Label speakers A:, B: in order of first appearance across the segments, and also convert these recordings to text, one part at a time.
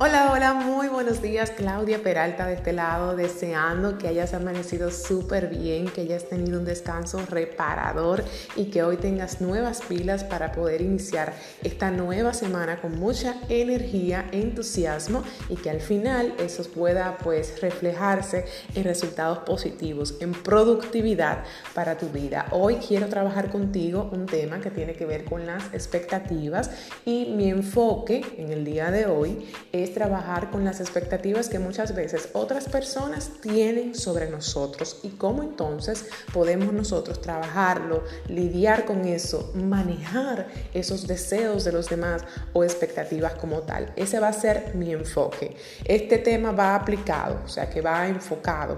A: Hola, hola, muy buenos días. Claudia Peralta de este lado, deseando que hayas amanecido súper bien, que hayas tenido un descanso reparador y que hoy tengas nuevas pilas para poder iniciar esta nueva semana con mucha energía, entusiasmo y que al final eso pueda pues reflejarse en resultados positivos, en productividad para tu vida. Hoy quiero trabajar contigo un tema que tiene que ver con las expectativas y mi enfoque en el día de hoy es trabajar con las expectativas que muchas veces otras personas tienen sobre nosotros y cómo entonces podemos nosotros trabajarlo, lidiar con eso, manejar esos deseos de los demás o expectativas como tal. Ese va a ser mi enfoque. Este tema va aplicado, o sea que va enfocado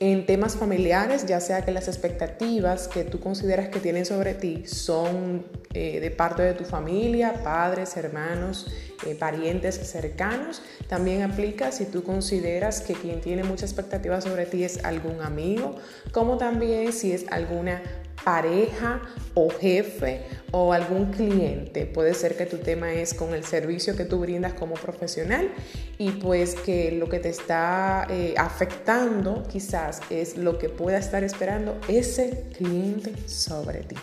A: en temas familiares, ya sea que las expectativas que tú consideras que tienen sobre ti son eh, de parte de tu familia, padres, hermanos, eh, parientes cercanos. También aplica si tú consideras que quien tiene mucha expectativa sobre ti es algún amigo, como también si es alguna pareja o jefe o algún cliente. Puede ser que tu tema es con el servicio que tú brindas como profesional y pues que lo que te está eh, afectando quizás es lo que pueda estar esperando ese cliente sobre ti.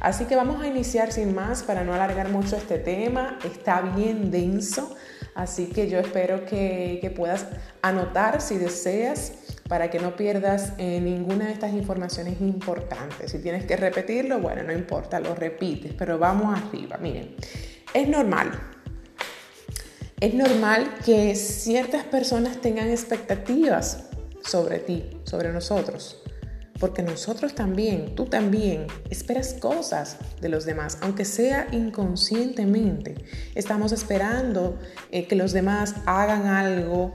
A: Así que vamos a iniciar sin más para no alargar mucho este tema. Está bien denso, así que yo espero que, que puedas anotar si deseas para que no pierdas eh, ninguna de estas informaciones importantes. Si tienes que repetirlo, bueno, no importa, lo repites, pero vamos arriba. Miren, es normal. Es normal que ciertas personas tengan expectativas sobre ti, sobre nosotros. Porque nosotros también, tú también, esperas cosas de los demás, aunque sea inconscientemente. Estamos esperando eh, que los demás hagan algo,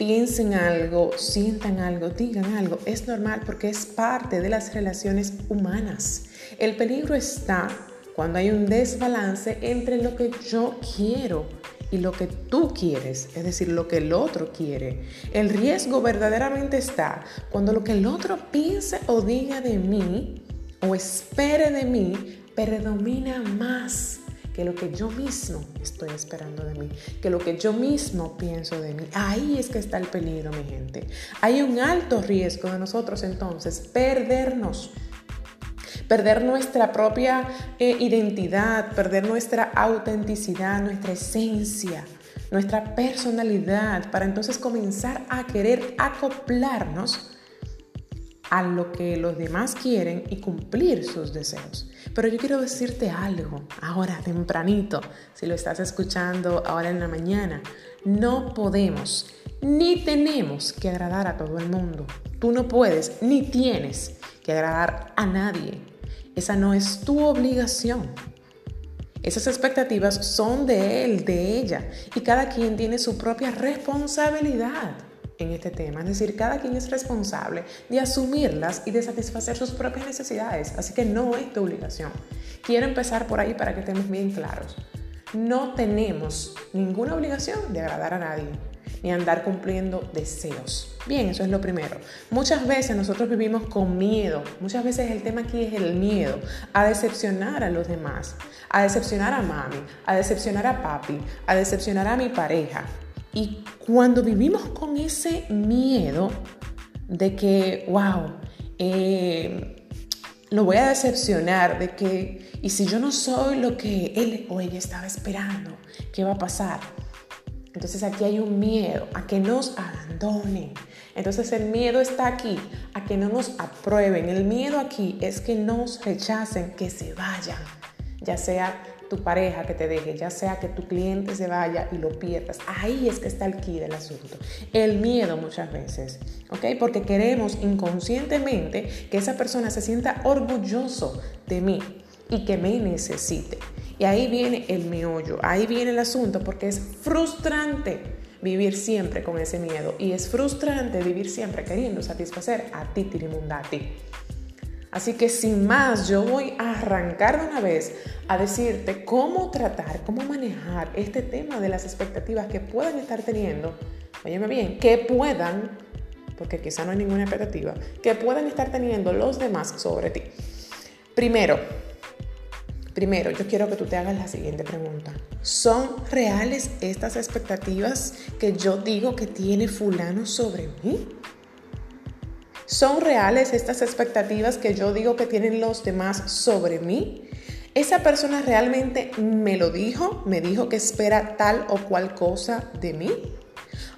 A: piensen algo, sientan algo, digan algo. Es normal porque es parte de las relaciones humanas. El peligro está cuando hay un desbalance entre lo que yo quiero y lo que tú quieres, es decir, lo que el otro quiere. El riesgo verdaderamente está cuando lo que el otro piense o diga de mí o espere de mí predomina más que lo que yo mismo estoy esperando de mí, que lo que yo mismo pienso de mí. Ahí es que está el peligro, mi gente. Hay un alto riesgo de nosotros entonces perdernos perder nuestra propia eh, identidad, perder nuestra autenticidad, nuestra esencia, nuestra personalidad, para entonces comenzar a querer acoplarnos a lo que los demás quieren y cumplir sus deseos. Pero yo quiero decirte algo ahora tempranito, si lo estás escuchando ahora en la mañana, no podemos ni tenemos que agradar a todo el mundo. Tú no puedes ni tienes que agradar a nadie. Esa no es tu obligación. Esas expectativas son de él, de ella, y cada quien tiene su propia responsabilidad en este tema. Es decir, cada quien es responsable de asumirlas y de satisfacer sus propias necesidades. Así que no es tu obligación. Quiero empezar por ahí para que estemos bien claros. No tenemos ninguna obligación de agradar a nadie ni andar cumpliendo deseos. Bien, eso es lo primero. Muchas veces nosotros vivimos con miedo. Muchas veces el tema aquí es el miedo a decepcionar a los demás, a decepcionar a mami, a decepcionar a papi, a decepcionar a mi pareja. Y cuando vivimos con ese miedo de que, wow, eh, lo voy a decepcionar, de que, y si yo no soy lo que él o ella estaba esperando, ¿qué va a pasar? Entonces aquí hay un miedo a que nos abandonen. Entonces el miedo está aquí a que no nos aprueben. El miedo aquí es que nos rechacen, que se vayan, ya sea tu pareja que te deje, ya sea que tu cliente se vaya y lo pierdas. Ahí es que está el key del asunto. El miedo muchas veces, ¿ok? Porque queremos inconscientemente que esa persona se sienta orgulloso de mí y que me necesite. Y ahí viene el meollo, ahí viene el asunto porque es frustrante vivir siempre con ese miedo y es frustrante vivir siempre queriendo satisfacer a ti, Tirimundati. Así que sin más, yo voy a arrancar de una vez a decirte cómo tratar, cómo manejar este tema de las expectativas que puedan estar teniendo, óyeme bien, que puedan, porque quizá no hay ninguna expectativa, que puedan estar teniendo los demás sobre ti. Primero, Primero, yo quiero que tú te hagas la siguiente pregunta. ¿Son reales estas expectativas que yo digo que tiene fulano sobre mí? ¿Son reales estas expectativas que yo digo que tienen los demás sobre mí? ¿Esa persona realmente me lo dijo? ¿Me dijo que espera tal o cual cosa de mí?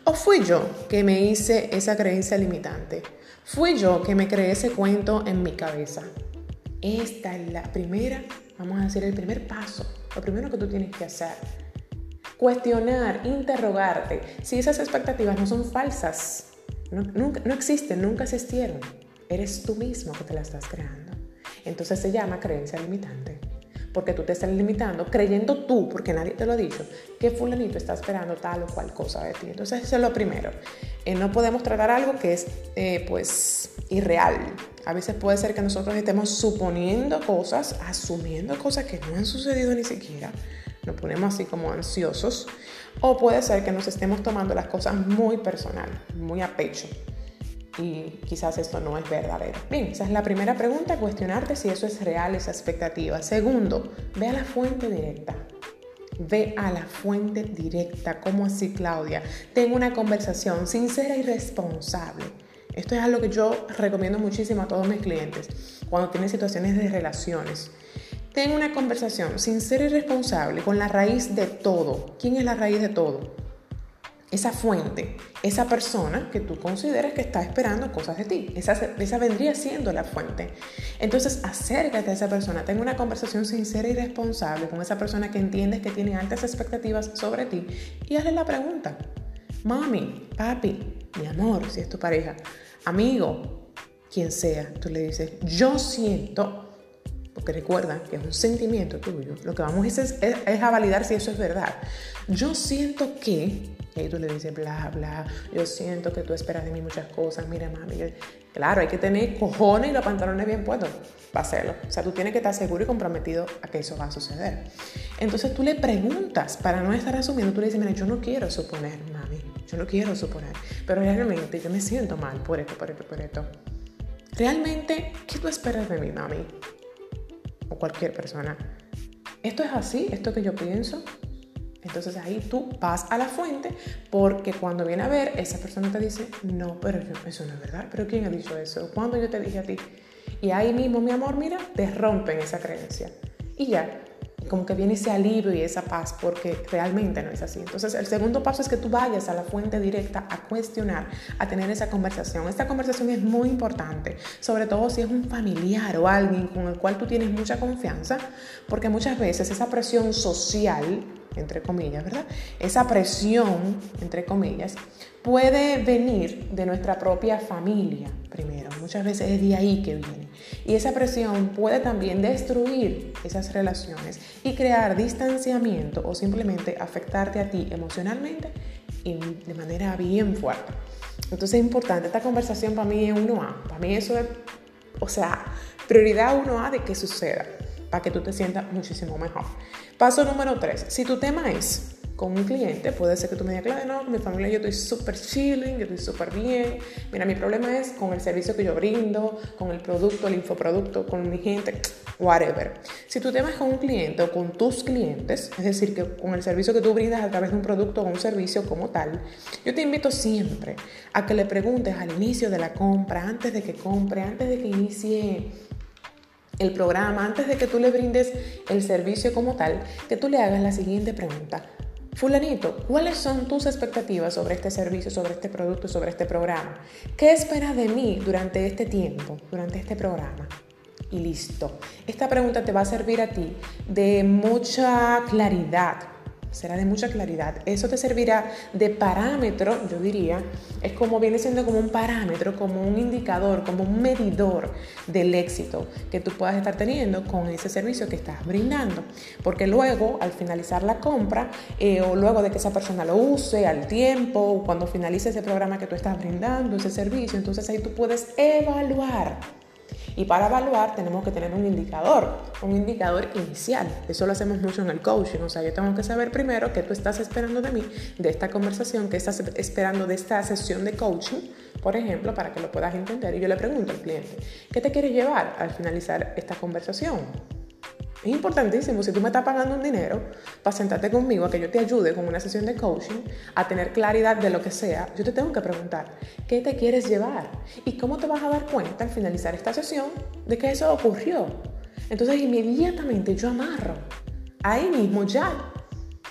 A: ¿O fui yo que me hice esa creencia limitante? ¿Fui yo que me creé ese cuento en mi cabeza? Esta es la primera, vamos a decir, el primer paso, lo primero que tú tienes que hacer. Cuestionar, interrogarte si esas expectativas no son falsas no, nunca, existen, nunca existieron. Eres tú mismo que te la estás creando. Entonces se llama creencia limitante. Porque tú te estás limitando creyendo tú, porque nadie te lo ha dicho, que fulanito está esperando tal o cual cosa de ti. Entonces eso es lo primero. Eh, no podemos tratar algo que es eh, pues irreal. A veces puede ser que nosotros estemos suponiendo cosas, asumiendo cosas que no han sucedido ni siquiera. Nos ponemos así como ansiosos o puede ser que nos estemos tomando las cosas muy personal, muy a pecho. Y quizás esto no es verdadero. Bien, esa es la primera pregunta, cuestionarte si eso es real, esa expectativa. Segundo, ve a la fuente directa. Ve a la fuente directa. ¿Cómo así, Claudia? Tengo una conversación sincera y responsable. Esto es algo que yo recomiendo muchísimo a todos mis clientes cuando tienen situaciones de relaciones. Ten una conversación sincera y responsable con la raíz de todo. ¿Quién es la raíz de todo? Esa fuente, esa persona que tú consideras que está esperando cosas de ti. Esa, esa vendría siendo la fuente. Entonces, acércate a esa persona, ten una conversación sincera y responsable con esa persona que entiendes que tiene altas expectativas sobre ti y hazle la pregunta. Mami, papi, mi amor, si es tu pareja, amigo, quien sea, tú le dices, yo siento porque recuerda que es un sentimiento tuyo, lo que vamos a es, es, a validar si eso es verdad. Yo siento que, y ahí tú le dices, bla, bla, yo siento que tú esperas de mí muchas cosas, mira mami, claro, hay que tener cojones y los pantalones bien puestos para hacerlo. O sea, tú tienes que estar seguro y comprometido a que eso va a suceder. Entonces tú le preguntas, para no estar asumiendo, tú le dices, mira, yo no quiero suponer, mami, yo no quiero suponer, pero realmente yo me siento mal por esto, por esto, por esto. Realmente, ¿qué tú esperas de mí, mami? O cualquier persona. Esto es así, esto que yo pienso. Entonces ahí tú vas a la fuente porque cuando viene a ver, esa persona te dice, no, pero eso no es verdad. Pero ¿quién ha dicho eso? ¿Cuándo yo te dije a ti? Y ahí mismo, mi amor, mira, te rompen esa creencia. Y ya, como que viene ese alivio y esa paz porque realmente no es así. Entonces el segundo paso es que tú vayas a la fuente directa a cuestionar, a tener esa conversación. Esta conversación es muy importante, sobre todo si es un familiar o alguien con el cual tú tienes mucha confianza, porque muchas veces esa presión social, entre comillas, ¿verdad? Esa presión, entre comillas, puede venir de nuestra propia familia primero. Muchas veces es de ahí que viene. Y esa presión puede también destruir esas relaciones y crear distanciamiento o simplemente afectarte a ti emocionalmente y de manera bien fuerte. Entonces es importante, esta conversación para mí es 1A. Para mí eso es, o sea, prioridad 1A de que suceda, para que tú te sientas muchísimo mejor. Paso número 3. Si tu tema es con un cliente, puede ser que tú me digas, claro, no, con mi familia yo estoy súper chilling, yo estoy súper bien. Mira, mi problema es con el servicio que yo brindo, con el producto, el infoproducto, con mi gente, whatever. Si tu tema es con un cliente o con tus clientes, es decir, que con el servicio que tú brindas a través de un producto o un servicio como tal, yo te invito siempre a que le preguntes al inicio de la compra, antes de que compre, antes de que inicie el programa, antes de que tú le brindes el servicio como tal, que tú le hagas la siguiente pregunta. Fulanito, ¿cuáles son tus expectativas sobre este servicio, sobre este producto, sobre este programa? ¿Qué esperas de mí durante este tiempo, durante este programa? Y listo. Esta pregunta te va a servir a ti de mucha claridad será de mucha claridad. Eso te servirá de parámetro, yo diría, es como viene siendo como un parámetro, como un indicador, como un medidor del éxito que tú puedas estar teniendo con ese servicio que estás brindando. Porque luego, al finalizar la compra, eh, o luego de que esa persona lo use, al tiempo, cuando finalice ese programa que tú estás brindando, ese servicio, entonces ahí tú puedes evaluar y para evaluar tenemos que tener un indicador, un indicador inicial. Eso lo hacemos mucho en el coaching. O sea, yo tengo que saber primero qué tú estás esperando de mí, de esta conversación, qué estás esperando de esta sesión de coaching, por ejemplo, para que lo puedas entender. Y yo le pregunto al cliente, ¿qué te quiere llevar al finalizar esta conversación? Es importantísimo, si tú me estás pagando un dinero para sentarte conmigo, a que yo te ayude con una sesión de coaching, a tener claridad de lo que sea, yo te tengo que preguntar, ¿qué te quieres llevar? ¿Y cómo te vas a dar cuenta al finalizar esta sesión de que eso ocurrió? Entonces inmediatamente yo amarro, ahí mismo ya.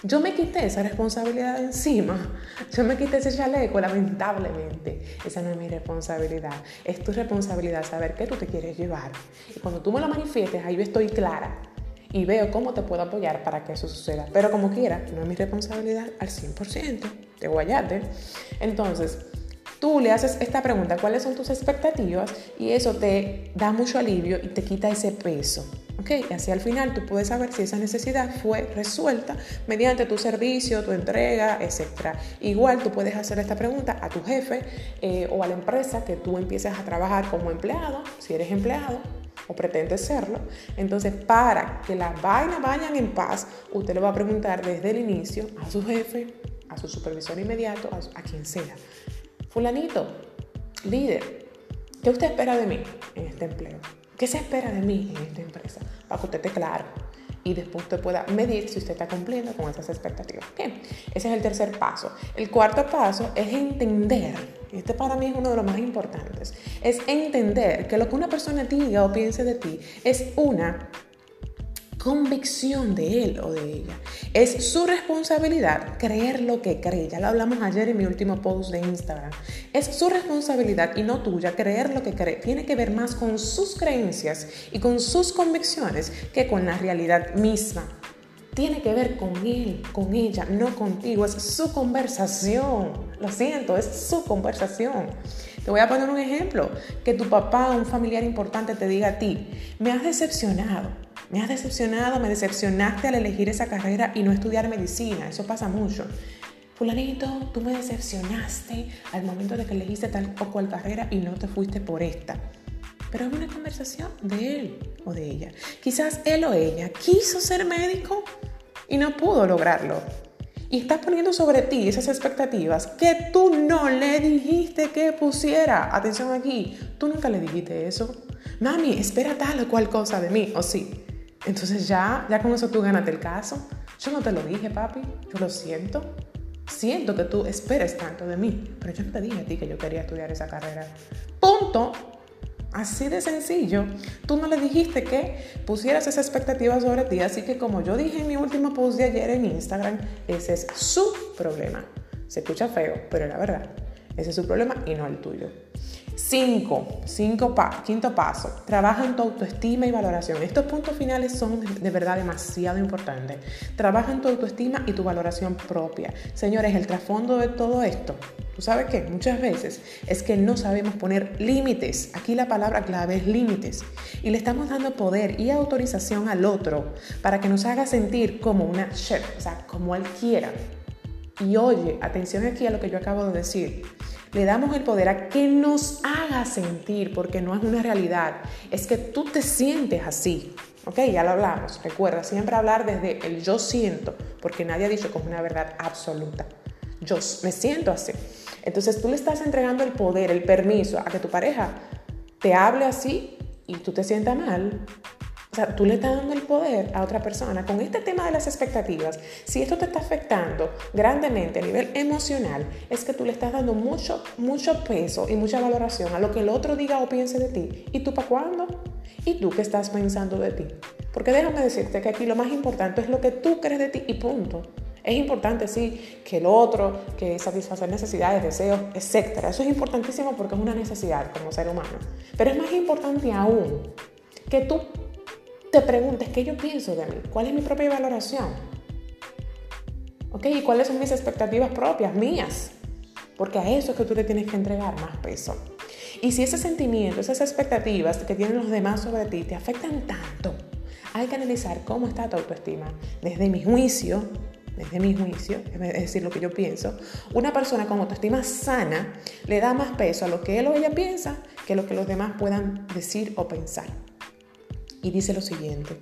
A: Yo me quité esa responsabilidad de encima. Yo me quité ese chaleco, lamentablemente. Esa no es mi responsabilidad. Es tu responsabilidad saber qué tú te quieres llevar. Y cuando tú me lo manifiestes, ahí yo estoy clara y veo cómo te puedo apoyar para que eso suceda. Pero como quiera, no es mi responsabilidad al 100% de guayate. Entonces, tú le haces esta pregunta, ¿cuáles son tus expectativas? Y eso te da mucho alivio y te quita ese peso. ¿ok? Y así al final tú puedes saber si esa necesidad fue resuelta mediante tu servicio, tu entrega, etc. Igual tú puedes hacer esta pregunta a tu jefe eh, o a la empresa que tú empieces a trabajar como empleado, si eres empleado, o pretende serlo. Entonces, para que las vainas vayan en paz, usted le va a preguntar desde el inicio a su jefe, a su supervisor inmediato, a, quien sea. Fulanito, líder, ¿qué usted espera de mí en este empleo? ¿Qué se espera de mí en esta empresa? Para que usted esté claro y después usted pueda medir si usted está cumpliendo con esas expectativas. Bien, ese es el tercer paso. El cuarto paso es entender, y este para mí es uno de los más importantes, es entender que lo que una persona diga o piense de ti es una convicción de él o de ella. Es su responsabilidad creer lo que cree. Ya lo hablamos ayer en mi último post de Instagram. Es su responsabilidad y no tuya creer lo que cree. Tiene que ver más con sus creencias y con sus convicciones que con la realidad misma. Tiene que ver con él, con ella, no contigo. Es su conversación. Lo siento, es su conversación. Te voy a poner un ejemplo. Que tu papá un familiar importante te diga a ti, me has decepcionado me has decepcionado, me decepcionaste al elegir esa carrera y no estudiar medicina. Eso pasa mucho. Fulanito, tú me decepcionaste al momento de que elegiste tal o cual carrera y no te fuiste por esta. Pero es una conversación de él o de ella. Quizás él o ella quiso ser médico y no pudo lograrlo. Y estás poniendo sobre ti esas expectativas que tú no le dijiste que pusiera. Atención aquí, tú nunca le dijiste eso. Mami, espera tal o cual cosa de mí, o sí. Entonces ya, ya con eso tú ganaste el caso. Yo no te lo dije, papi, yo lo siento. Siento que tú esperes tanto de mí, pero yo no te dije a ti que yo quería estudiar esa carrera. Punto. Así de sencillo. Tú no le dijiste que pusieras esa expectativa sobre ti, así que como yo dije en mi último post de ayer en Instagram, ese es su problema. Se escucha feo, pero la verdad. Ese es su problema y no el tuyo. Cinco, cinco quinto paso, trabaja en tu autoestima y valoración. Estos puntos finales son de verdad demasiado importantes. Trabaja en tu autoestima y tu valoración propia. Señores, el trasfondo de todo esto, ¿tú sabes qué? Muchas veces es que no sabemos poner límites. Aquí la palabra clave es límites. Y le estamos dando poder y autorización al otro para que nos haga sentir como una chef, o sea, como él quiera. Y oye, atención aquí a lo que yo acabo de decir le damos el poder a que nos haga sentir, porque no es una realidad, es que tú te sientes así. Ok, ya lo hablamos. Recuerda siempre hablar desde el yo siento, porque nadie ha dicho que es una verdad absoluta. Yo me siento así. Entonces tú le estás entregando el poder, el permiso a que tu pareja te hable así y tú te sientas mal o sea, tú le estás dando el poder a otra persona con este tema de las expectativas. Si esto te está afectando grandemente a nivel emocional, es que tú le estás dando mucho, mucho peso y mucha valoración a lo que el otro diga o piense de ti. ¿Y tú para cuándo? ¿Y tú qué estás pensando de ti? Porque déjame decirte que aquí lo más importante es lo que tú crees de ti y punto. Es importante, sí, que el otro, que satisfacer necesidades, deseos, etc. Eso es importantísimo porque es una necesidad como ser humano. Pero es más importante aún que tú te preguntes qué yo pienso de mí, cuál es mi propia valoración. ¿Ok? ¿Y cuáles son mis expectativas propias, mías? Porque a eso es que tú le tienes que entregar más peso. Y si ese sentimiento, esas expectativas que tienen los demás sobre ti te afectan tanto, hay que analizar cómo está tu autoestima. Desde mi juicio, desde mi juicio, es decir, lo que yo pienso, una persona con autoestima sana le da más peso a lo que él o ella piensa que lo que los demás puedan decir o pensar y dice lo siguiente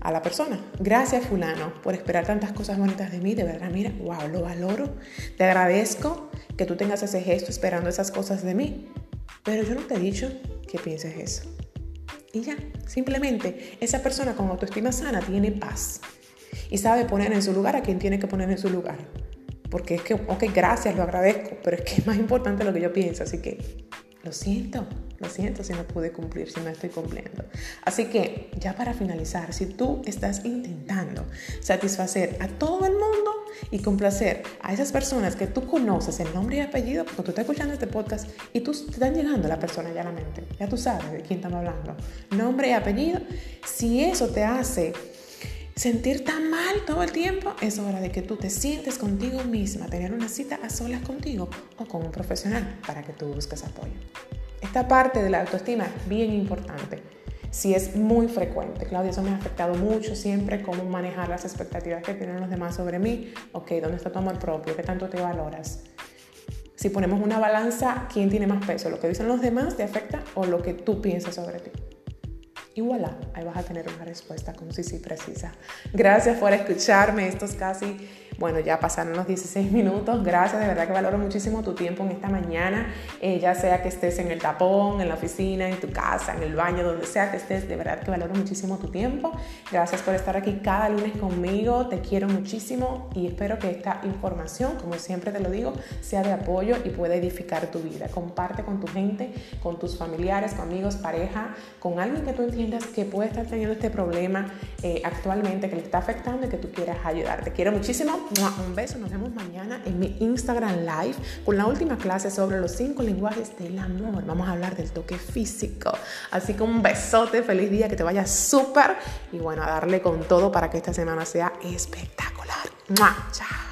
A: a la persona. Gracias fulano por esperar tantas cosas bonitas de mí. De verdad, mira, wow, lo valoro. Te agradezco que tú tengas ese gesto esperando esas cosas de mí. Pero yo no te he dicho que pienses eso. Y ya, simplemente esa persona con autoestima sana tiene paz y sabe poner en su lugar a quien tiene que poner en su lugar. Porque es que, ok, gracias, lo agradezco, pero es que es más importante lo que yo pienso, así que lo siento, lo siento si no pude cumplir, si no estoy cumpliendo. Así que, ya para finalizar, si tú estás intentando satisfacer a todo el mundo y complacer a esas personas que tú conoces el nombre y apellido, porque tú estás escuchando este podcast y tú te están llegando la persona ya a la mente, ya tú sabes de quién estamos hablando, nombre y apellido, si eso te hace sentir tan mal todo el tiempo, es hora de que tú te sientes contigo misma, tener una cita a solas contigo o con un profesional para que tú busques apoyo. Esta parte de la autoestima es bien importante. Si es muy frecuente, Claudia, eso me ha afectado mucho siempre, cómo manejar las expectativas que tienen los demás sobre mí. Ok, ¿dónde está tu amor propio? ¿Qué tanto te valoras? Si ponemos una balanza, ¿quién tiene más peso? ¿Lo que dicen los demás te afecta o lo que tú piensas sobre ti? Y voilà, ahí vas a tener una respuesta si sí precisa. Gracias por escucharme estos casi bueno, ya pasaron los 16 minutos. Gracias, de verdad que valoro muchísimo tu tiempo en esta mañana, eh, ya sea que estés en el tapón, en la oficina, en tu casa, en el baño, donde sea que estés. De verdad que valoro muchísimo tu tiempo. Gracias por estar aquí cada lunes conmigo. Te quiero muchísimo y espero que esta información, como siempre te lo digo, sea de apoyo y pueda edificar tu vida. Comparte con tu gente, con tus familiares, con amigos, pareja, con alguien que tú entiendas que puede estar teniendo este problema eh, actualmente, que le está afectando y que tú quieras ayudar. Te quiero muchísimo. Un beso, nos vemos mañana en mi Instagram Live con la última clase sobre los cinco lenguajes del amor. Vamos a hablar del toque físico. Así que un besote, feliz día, que te vaya súper y bueno, a darle con todo para que esta semana sea espectacular. Chao.